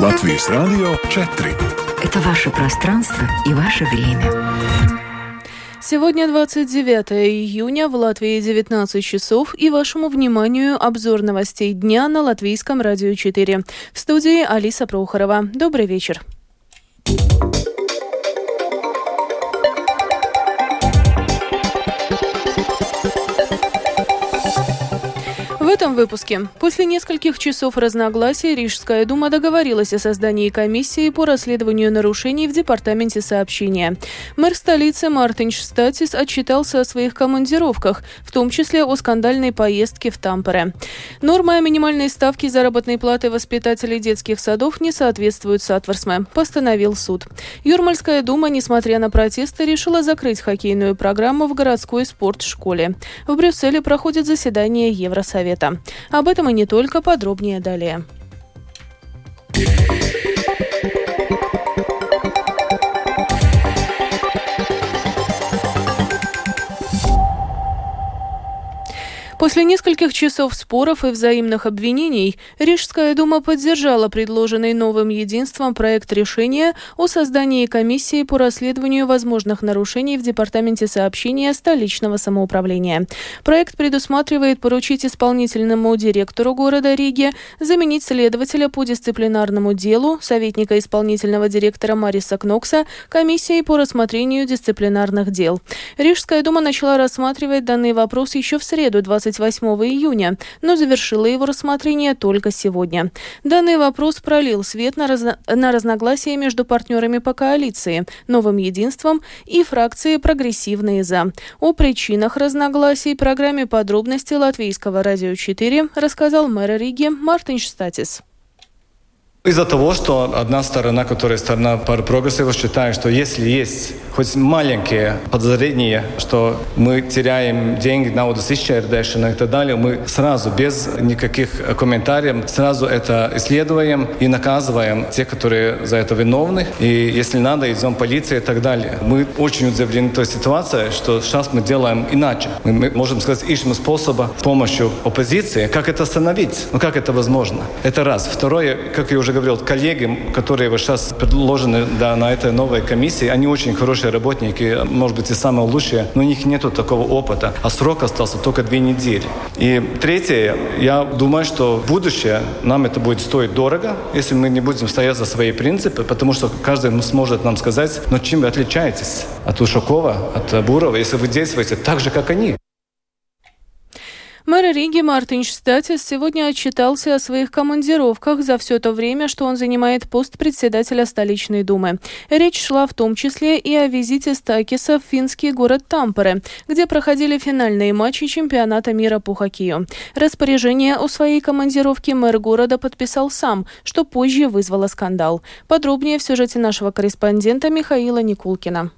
Латвийс Радио 4. Это ваше пространство и ваше время. Сегодня 29 июня, в Латвии 19 часов, и вашему вниманию обзор новостей дня на Латвийском радио 4. В студии Алиса Прохорова. Добрый вечер. В этом выпуске. После нескольких часов разногласий Рижская дума договорилась о создании комиссии по расследованию нарушений в Департаменте сообщения. Мэр столицы Мартин Штатис отчитался о своих командировках, в том числе о скандальной поездке в Тампере. Нормы о минимальной ставке заработной платы воспитателей детских садов не соответствуют Сатворсме, постановил суд. Юрмальская дума, несмотря на протесты, решила закрыть хоккейную программу в городской спортшколе. В Брюсселе проходит заседание Евросовета. Об этом и не только, подробнее далее. После нескольких часов споров и взаимных обвинений Рижская дума поддержала предложенный новым единством проект решения о создании комиссии по расследованию возможных нарушений в Департаменте сообщения столичного самоуправления. Проект предусматривает поручить исполнительному директору города Риги заменить следователя по дисциплинарному делу, советника исполнительного директора Мариса Кнокса, комиссией по рассмотрению дисциплинарных дел. Рижская дума начала рассматривать данный вопрос еще в среду 20 28 июня, но завершила его рассмотрение только сегодня. Данный вопрос пролил свет на, разно... на разногласия между партнерами по коалиции, новым единством и фракции «Прогрессивные за». О причинах разногласий программе подробности Латвийского радио 4 рассказал мэр Риги Мартин Штатис. Из-за того, что одна сторона, которая сторона прогрессива, считает, что если есть хоть маленькие подозрения, что мы теряем деньги на удосищердешину и так далее, мы сразу, без никаких комментариев, сразу это исследуем и наказываем тех, которые за это виновны. И если надо, идем полиции и так далее. Мы очень удивлены той ситуацией, что сейчас мы делаем иначе. Мы, можем сказать, ищем способа с помощью оппозиции, как это остановить. Ну как это возможно? Это раз. Второе, как я уже говорил, коллеги, которые вот сейчас предложены да, на этой новой комиссии, они очень хорошие работники, может быть, и самые лучшие, но у них нет такого опыта, а срок остался только две недели. И третье, я думаю, что в будущее нам это будет стоить дорого, если мы не будем стоять за свои принципы, потому что каждый сможет нам сказать, но чем вы отличаетесь от Ушакова, от Бурова, если вы действуете так же, как они. Мэр Риги Мартин Штатис сегодня отчитался о своих командировках за все то время, что он занимает пост председателя столичной думы. Речь шла в том числе и о визите Стакиса в финский город Тампере, где проходили финальные матчи чемпионата мира по хоккею. Распоряжение о своей командировке мэр города подписал сам, что позже вызвало скандал. Подробнее в сюжете нашего корреспондента Михаила Никулкина.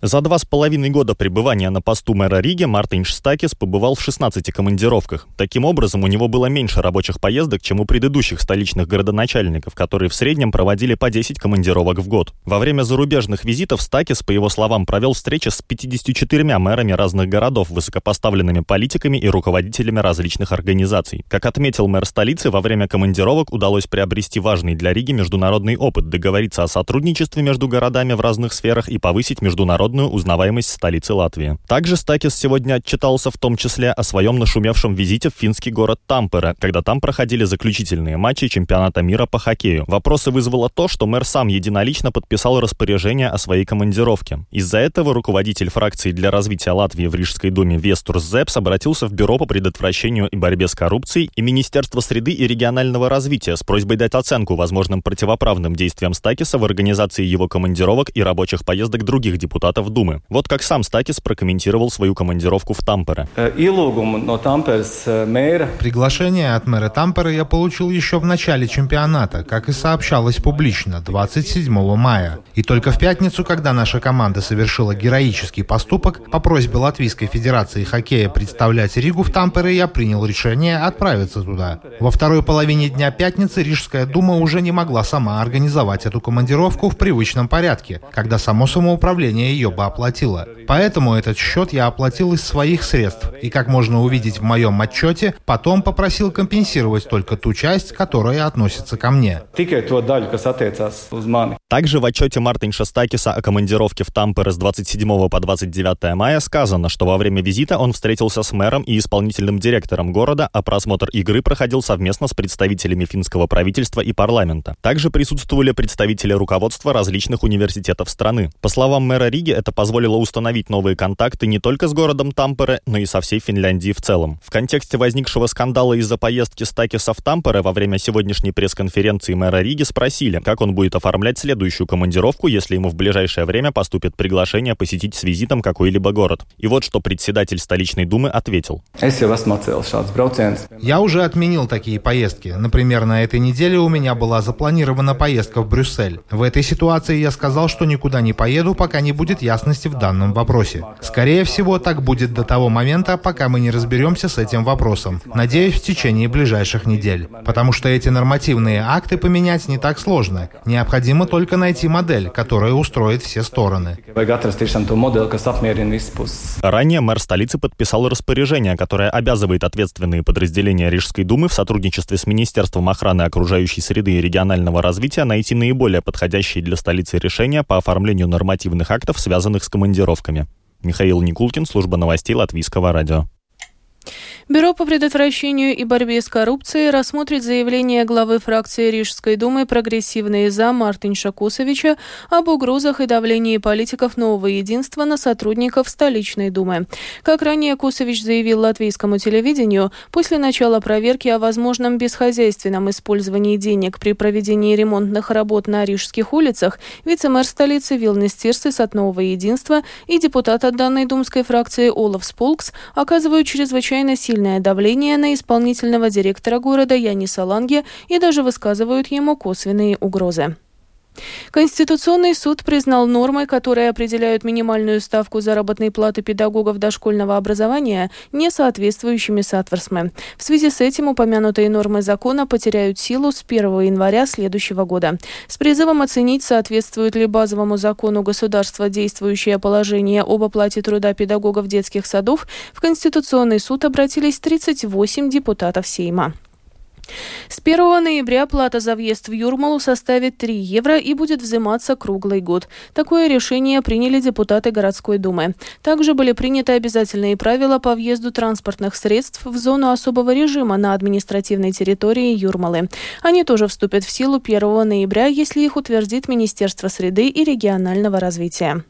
За два с половиной года пребывания на посту мэра Риги Мартин Штакис побывал в 16 командировках. Таким образом, у него было меньше рабочих поездок, чем у предыдущих столичных городоначальников, которые в среднем проводили по 10 командировок в год. Во время зарубежных визитов Стакис, по его словам, провел встречи с 54 мэрами разных городов, высокопоставленными политиками и руководителями различных организаций. Как отметил мэр столицы, во время командировок удалось приобрести важный для Риги международный опыт, договориться о сотрудничестве между городами в разных сферах и повысить международный международную узнаваемость столицы Латвии. Также Стакис сегодня отчитался в том числе о своем нашумевшем визите в финский город Тампере, когда там проходили заключительные матчи чемпионата мира по хоккею. Вопросы вызвало то, что мэр сам единолично подписал распоряжение о своей командировке. Из-за этого руководитель фракции для развития Латвии в Рижской думе Вестур Зепс обратился в Бюро по предотвращению и борьбе с коррупцией и Министерство среды и регионального развития с просьбой дать оценку возможным противоправным действиям Стакиса в организации его командировок и рабочих поездок других депутатов депутатов Думы. Вот как сам Стакис прокомментировал свою командировку в Тампере. Э, э, Приглашение от мэра Тампере я получил еще в начале чемпионата, как и сообщалось публично, 27 мая. И только в пятницу, когда наша команда совершила героический поступок, по просьбе Латвийской Федерации хоккея представлять Ригу в Тампере, я принял решение отправиться туда. Во второй половине дня пятницы Рижская дума уже не могла сама организовать эту командировку в привычном порядке, когда само самоуправление ее ее бы оплатила. Поэтому этот счет я оплатил из своих средств. И как можно увидеть в моем отчете, потом попросил компенсировать только ту часть, которая относится ко мне. Также в отчете Мартин Шастакиса о командировке в Тампере с 27 по 29 мая сказано, что во время визита он встретился с мэром и исполнительным директором города, а просмотр игры проходил совместно с представителями финского правительства и парламента. Также присутствовали представители руководства различных университетов страны. По словам мэра Риги, это позволило установить новые контакты не только с городом Тампере, но и со всей Финляндии в целом. В контексте возникшего скандала из-за поездки Стакиса в Тампере во время сегодняшней пресс-конференции мэра Риги спросили, как он будет оформлять следующую командировку, если ему в ближайшее время поступит приглашение посетить с визитом какой-либо город. И вот что председатель столичной думы ответил. Я уже отменил такие поездки. Например, на этой неделе у меня была запланирована поездка в Брюссель. В этой ситуации я сказал, что никуда не поеду, пока не будет ясности в данном вопросе. Скорее всего, так будет до того момента, пока мы не разберемся с этим вопросом. Надеюсь, в течение ближайших недель. Потому что эти нормативные акты поменять не так сложно. Необходимо только найти модель, которая устроит все стороны. Ранее мэр столицы подписал распоряжение, которое обязывает ответственные подразделения Рижской думы в сотрудничестве с Министерством охраны окружающей среды и регионального развития найти наиболее подходящие для столицы решения по оформлению нормативных актов, связанных с командировками. Михаил Никулкин, служба новостей Латвийского радио. Бюро по предотвращению и борьбе с коррупцией рассмотрит заявление главы фракции Рижской думы «Прогрессивные за» Мартинша Кусовича об угрозах и давлении политиков нового единства на сотрудников столичной думы. Как ранее Кусович заявил латвийскому телевидению, после начала проверки о возможном бесхозяйственном использовании денег при проведении ремонтных работ на рижских улицах, вице-мэр столицы Вилнес Тирсис от нового единства и депутат от данной думской фракции Олаф Сполкс оказывают чрезвычайно сильное сильное давление на исполнительного директора города Яниса Ланге и даже высказывают ему косвенные угрозы. Конституционный суд признал нормы, которые определяют минимальную ставку заработной платы педагогов дошкольного образования, не соответствующими Сатверсме. В связи с этим упомянутые нормы закона потеряют силу с 1 января следующего года. С призывом оценить, соответствует ли базовому закону государства действующее положение об оплате труда педагогов детских садов, в Конституционный суд обратились 38 депутатов Сейма. С 1 ноября плата за въезд в Юрмалу составит 3 евро и будет взиматься круглый год. Такое решение приняли депутаты городской думы. Также были приняты обязательные правила по въезду транспортных средств в зону особого режима на административной территории Юрмалы. Они тоже вступят в силу 1 ноября, если их утвердит Министерство среды и регионального развития.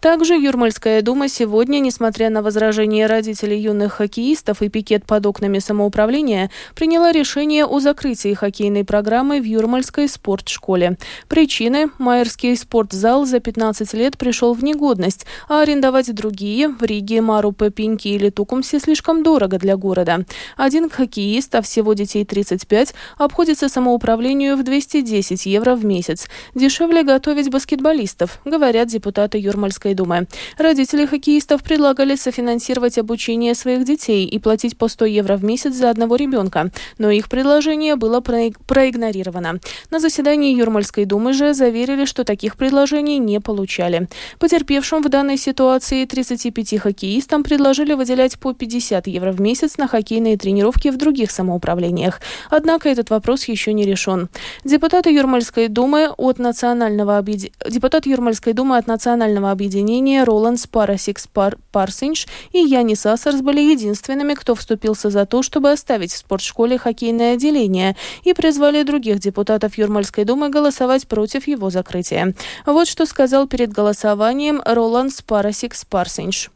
Также Юрмальская дума сегодня, несмотря на возражения родителей юных хоккеистов и пикет под окнами самоуправления, приняла решение о закрытии хоккейной программы в Юрмальской спортшколе. Причины – Майерский спортзал за 15 лет пришел в негодность, а арендовать другие в Риге, Марупе, Пинки или Тукумсе слишком дорого для города. Один хоккеист, а всего детей 35, обходится самоуправлению в 210 евро в месяц. Дешевле готовить баскетболистов, говорят депутаты Юрмальской думы. Родители хоккеистов предлагали софинансировать обучение своих детей и платить по 100 евро в месяц за одного ребенка, но их предложение было проигнорировано. На заседании Юрмальской думы же заверили, что таких предложений не получали. Потерпевшим в данной ситуации 35 хоккеистам предложили выделять по 50 евро в месяц на хоккейные тренировки в других самоуправлениях. Однако этот вопрос еще не решен. Депутаты Юрмальской думы от национального объединения депутат Юрмальской думы от национального объединения Роландс Парасикс Пар Парсинч и Янис Асарс были единственными, кто вступился за то, чтобы оставить в спортшколе хоккейное отделение и призвали других депутатов Юрмальской думы голосовать против его закрытия. Вот что сказал перед голосованием Роландс Парасикс Парсинч.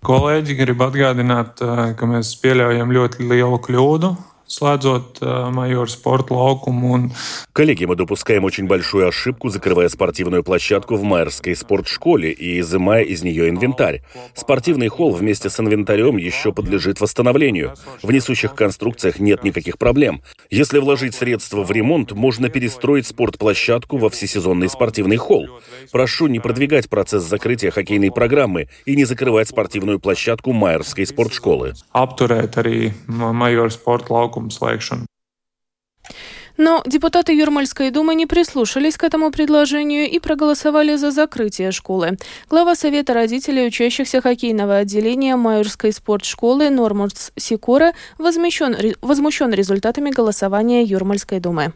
Kolēģi, gribu atgādināt, ka mēs pieļaujam ļoti lielu kļūdu слādзot майор спорт лаукум. Коллеги, мы допускаем очень большую ошибку, закрывая спортивную площадку в Майерской спортшколе и изымая из нее инвентарь. Спортивный холл вместе с инвентарем еще подлежит восстановлению. В несущих конструкциях нет никаких проблем. Если вложить средства в ремонт, можно перестроить спортплощадку во всесезонный спортивный холл. Прошу не продвигать процесс закрытия хоккейной программы и не закрывать спортивную площадку Майерской спортшколы. Arī майор спорт лаукум nosaukuma slēgšanu. Но депутаты Юрмальской думы не прислушались к этому предложению и проголосовали за закрытие школы. Глава Совета родителей учащихся хоккейного отделения Майорской спортшколы Нормурс Сикора возмущен, возмущен результатами голосования Юрмальской думы.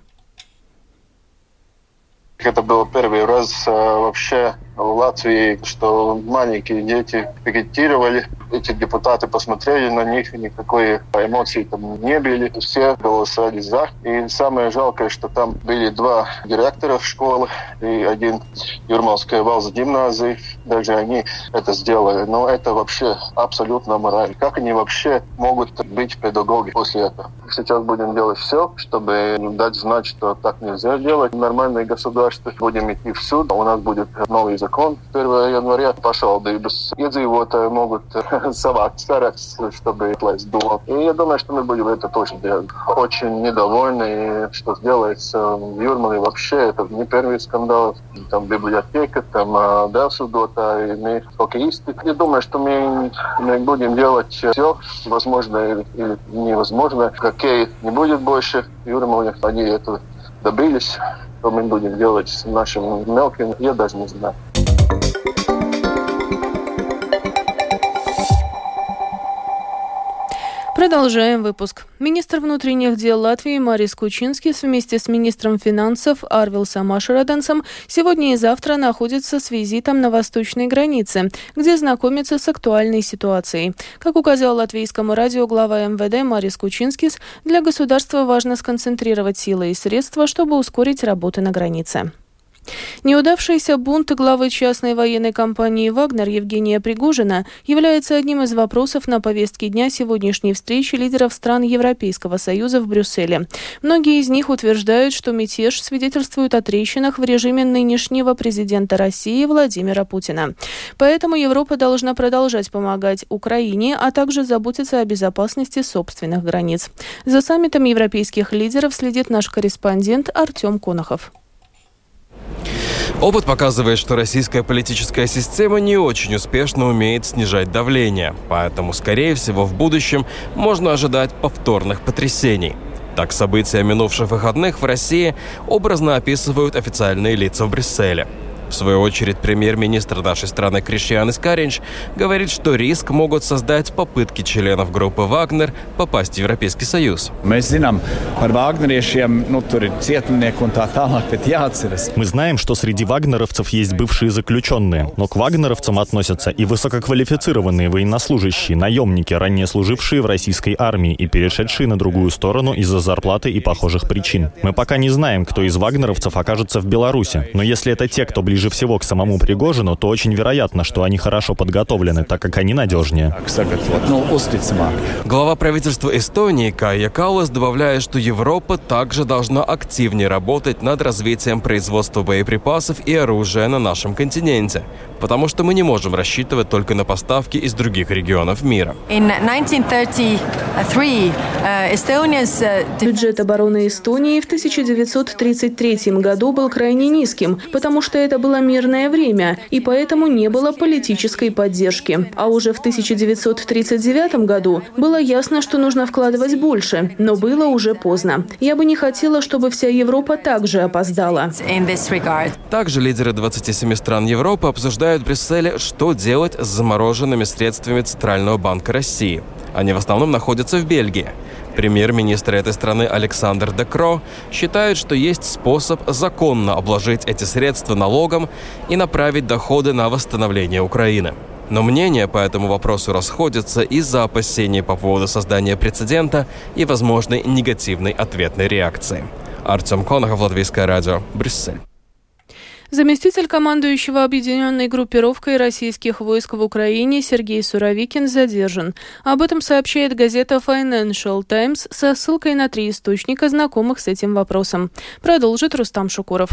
Это был первый раз вообще в Латвии, что маленькие дети пикетировали. Эти депутаты посмотрели на них, никакой эмоций там не были. Все голосовали за. И самое жалкое, что там были два директора школы и один Юрмалская валза гимназии. Даже они это сделали. Но это вообще абсолютно мораль. Как они вообще могут быть педагоги после этого? Сейчас будем делать все, чтобы дать знать, что так нельзя делать. Нормальное государство. Будем идти в суд. У нас будет новый закон 1. января pašvaldības iedzīvotāji могут savākt saraksts, чтобы отlaist дом. И я думаю, что мы будем это тоже делать. Очень недовольны, что сделается в Юрмале вообще. Это не первый скандал. Там библиотека, там да, судотаи, мы хоккеисты. Я думаю, что мы, мы будем делать все, возможно или невозможно. Хоккей не будет больше в Юрмале. Они это добились. Что мы будем делать с нашим мелким, я даже не знаю. Продолжаем выпуск. Министр внутренних дел Латвии Марис Кучинский вместе с министром финансов Арвилсом Ашераденсом сегодня и завтра находятся с визитом на восточной границе, где знакомятся с актуальной ситуацией. Как указал латвийскому радио глава МВД Марис Кучинский, для государства важно сконцентрировать силы и средства, чтобы ускорить работы на границе. Неудавшийся бунт главы частной военной компании «Вагнер» Евгения Пригожина является одним из вопросов на повестке дня сегодняшней встречи лидеров стран Европейского Союза в Брюсселе. Многие из них утверждают, что мятеж свидетельствует о трещинах в режиме нынешнего президента России Владимира Путина. Поэтому Европа должна продолжать помогать Украине, а также заботиться о безопасности собственных границ. За саммитом европейских лидеров следит наш корреспондент Артем Конохов. Опыт показывает, что российская политическая система не очень успешно умеет снижать давление, поэтому, скорее всего, в будущем можно ожидать повторных потрясений. Так события минувших выходных в России образно описывают официальные лица в Брюсселе – в свою очередь, премьер-министр нашей страны Кришьян Искаринч говорит, что риск могут создать попытки членов группы «Вагнер» попасть в Европейский Союз. Мы знаем, что среди вагнеровцев есть бывшие заключенные, но к вагнеровцам относятся и высококвалифицированные военнослужащие, наемники, ранее служившие в российской армии и перешедшие на другую сторону из-за зарплаты и похожих причин. Мы пока не знаем, кто из вагнеровцев окажется в Беларуси, но если это те, кто ближе ближе всего к самому Пригожину, то очень вероятно, что они хорошо подготовлены, так как они надежнее. Глава правительства Эстонии Кая Каулас добавляет, что Европа также должна активнее работать над развитием производства боеприпасов и оружия на нашем континенте, потому что мы не можем рассчитывать только на поставки из других регионов мира. Uh, uh, Бюджет обороны Эстонии в 1933 году был крайне низким, потому что это было мирное время, и поэтому не было политической поддержки. А уже в 1939 году было ясно, что нужно вкладывать больше, но было уже поздно. Я бы не хотела, чтобы вся Европа также опоздала. Также лидеры 27 стран Европы обсуждают в Брюсселе, что делать с замороженными средствами Центрального банка России. Они в основном находятся в Бельгии. Премьер-министр этой страны Александр Декро считает, что есть способ законно обложить эти средства налогом и направить доходы на восстановление Украины. Но мнения по этому вопросу расходятся из-за опасений по поводу создания прецедента и возможной негативной ответной реакции. Артем Конохов, Латвийское радио, Брюссель. Заместитель командующего объединенной группировкой российских войск в Украине Сергей Суровикин задержан. Об этом сообщает газета Financial Times со ссылкой на три источника, знакомых с этим вопросом. Продолжит Рустам Шукуров.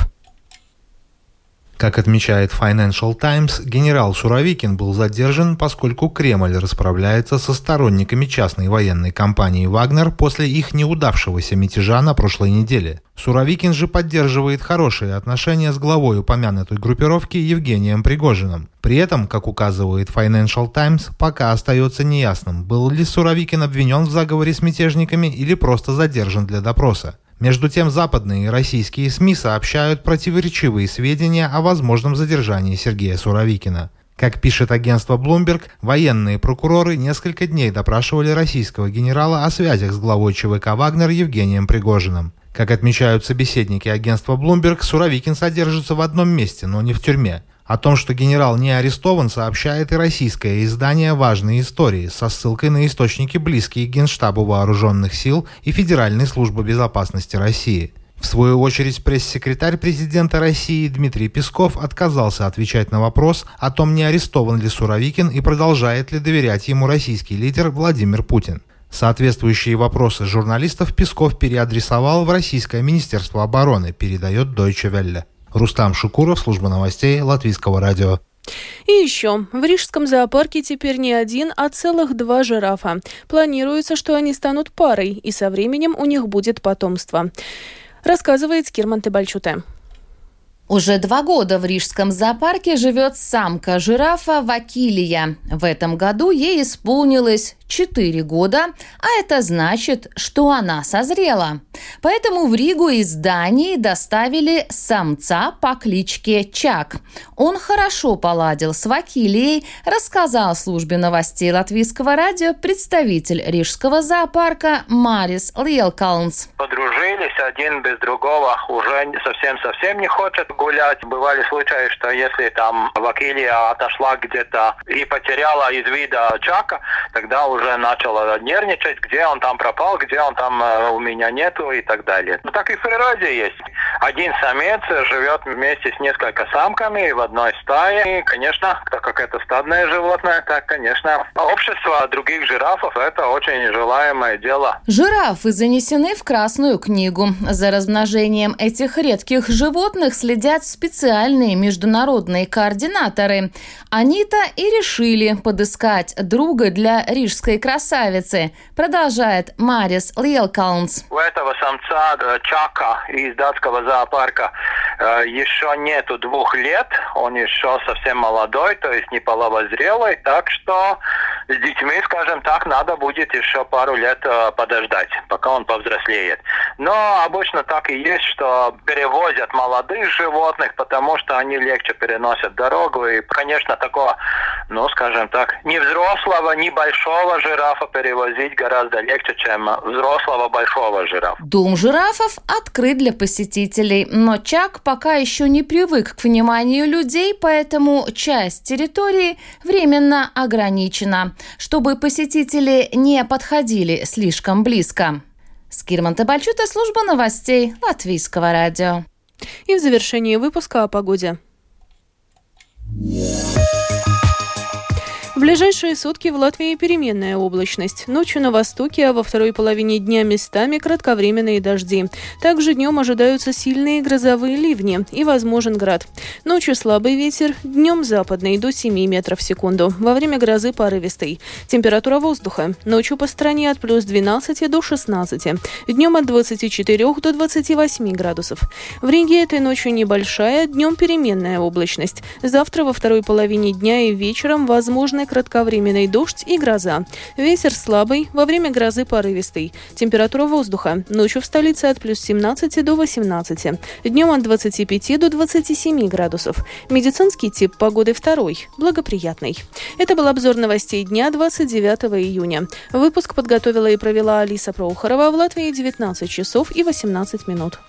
Как отмечает Financial Times, генерал Суровикин был задержан, поскольку Кремль расправляется со сторонниками частной военной компании «Вагнер» после их неудавшегося мятежа на прошлой неделе. Суровикин же поддерживает хорошие отношения с главой упомянутой группировки Евгением Пригожиным. При этом, как указывает Financial Times, пока остается неясным, был ли Суровикин обвинен в заговоре с мятежниками или просто задержан для допроса. Между тем, западные и российские СМИ сообщают противоречивые сведения о возможном задержании Сергея Суровикина. Как пишет агентство Bloomberg, военные прокуроры несколько дней допрашивали российского генерала о связях с главой ЧВК «Вагнер» Евгением Пригожиным. Как отмечают собеседники агентства Bloomberg, Суровикин содержится в одном месте, но не в тюрьме. О том, что генерал не арестован, сообщает и российское издание «Важные истории» со ссылкой на источники, близкие Генштабу Вооруженных сил и Федеральной службы безопасности России. В свою очередь, пресс-секретарь президента России Дмитрий Песков отказался отвечать на вопрос о том, не арестован ли Суровикин и продолжает ли доверять ему российский лидер Владимир Путин. Соответствующие вопросы журналистов Песков переадресовал в Российское Министерство обороны, передает Deutsche Welle. Рустам Шукуров, служба новостей Латвийского радио. И еще, в Рижском зоопарке теперь не один, а целых два жирафа. Планируется, что они станут парой, и со временем у них будет потомство. Рассказывает Скирман Тебальчуте. Уже два года в Рижском зоопарке живет самка жирафа Вакилия. В этом году ей исполнилось 4 года, а это значит, что она созрела. Поэтому в Ригу из Дании доставили самца по кличке Чак. Он хорошо поладил с Вакилией, рассказал службе новостей латвийского радио представитель Рижского зоопарка Марис Льелкалнс. Подружились один без другого, уже совсем-совсем не хочет гулять. Бывали случаи, что если там Вакилия отошла где-то и потеряла из вида Чака, тогда уже начала нервничать, где он там пропал, где он там э, у меня нету и так далее. Ну так и в природе есть. Один самец живет вместе с несколько самками в одной стае. И, конечно, так как это стадное животное, так, конечно, общество других жирафов – это очень желаемое дело. Жирафы занесены в Красную книгу. За размножением этих редких животных следят специальные международные координаторы. Они-то и решили подыскать друга для рижской красавицы, продолжает Марис Лилкаунс. У этого самца э, Чака из датского зоопарка. Э, еще нету двух лет, он еще совсем молодой, то есть не половозрелый, так что с детьми, скажем так, надо будет еще пару лет э, подождать, пока он повзрослеет. Но обычно так и есть, что перевозят молодых животных, потому что они легче переносят дорогу. И, конечно, такого, ну, скажем так, не взрослого, не большого жирафа перевозить гораздо легче, чем взрослого большого жирафа. Дом жирафов открыт для посетителей, но Чак пока еще не привык к вниманию людей, поэтому часть территории временно ограничена чтобы посетители не подходили слишком близко. Скирман Табальчута, служба новостей Латвийского радио. И в завершении выпуска о погоде. В ближайшие сутки в Латвии переменная облачность. Ночью на востоке, а во второй половине дня местами кратковременные дожди. Также днем ожидаются сильные грозовые ливни и возможен град. Ночью слабый ветер, днем западный до 7 метров в секунду. Во время грозы порывистый. Температура воздуха. Ночью по стране от плюс 12 до 16. Днем от 24 до 28 градусов. В Риге этой ночью небольшая, днем переменная облачность. Завтра во второй половине дня и вечером возможны кратковременный дождь и гроза. Ветер слабый, во время грозы порывистый. Температура воздуха. Ночью в столице от плюс 17 до 18. Днем от 25 до 27 градусов. Медицинский тип погоды второй, благоприятный. Это был обзор новостей дня 29 июня. Выпуск подготовила и провела Алиса Проухорова в Латвии 19 часов и 18 минут.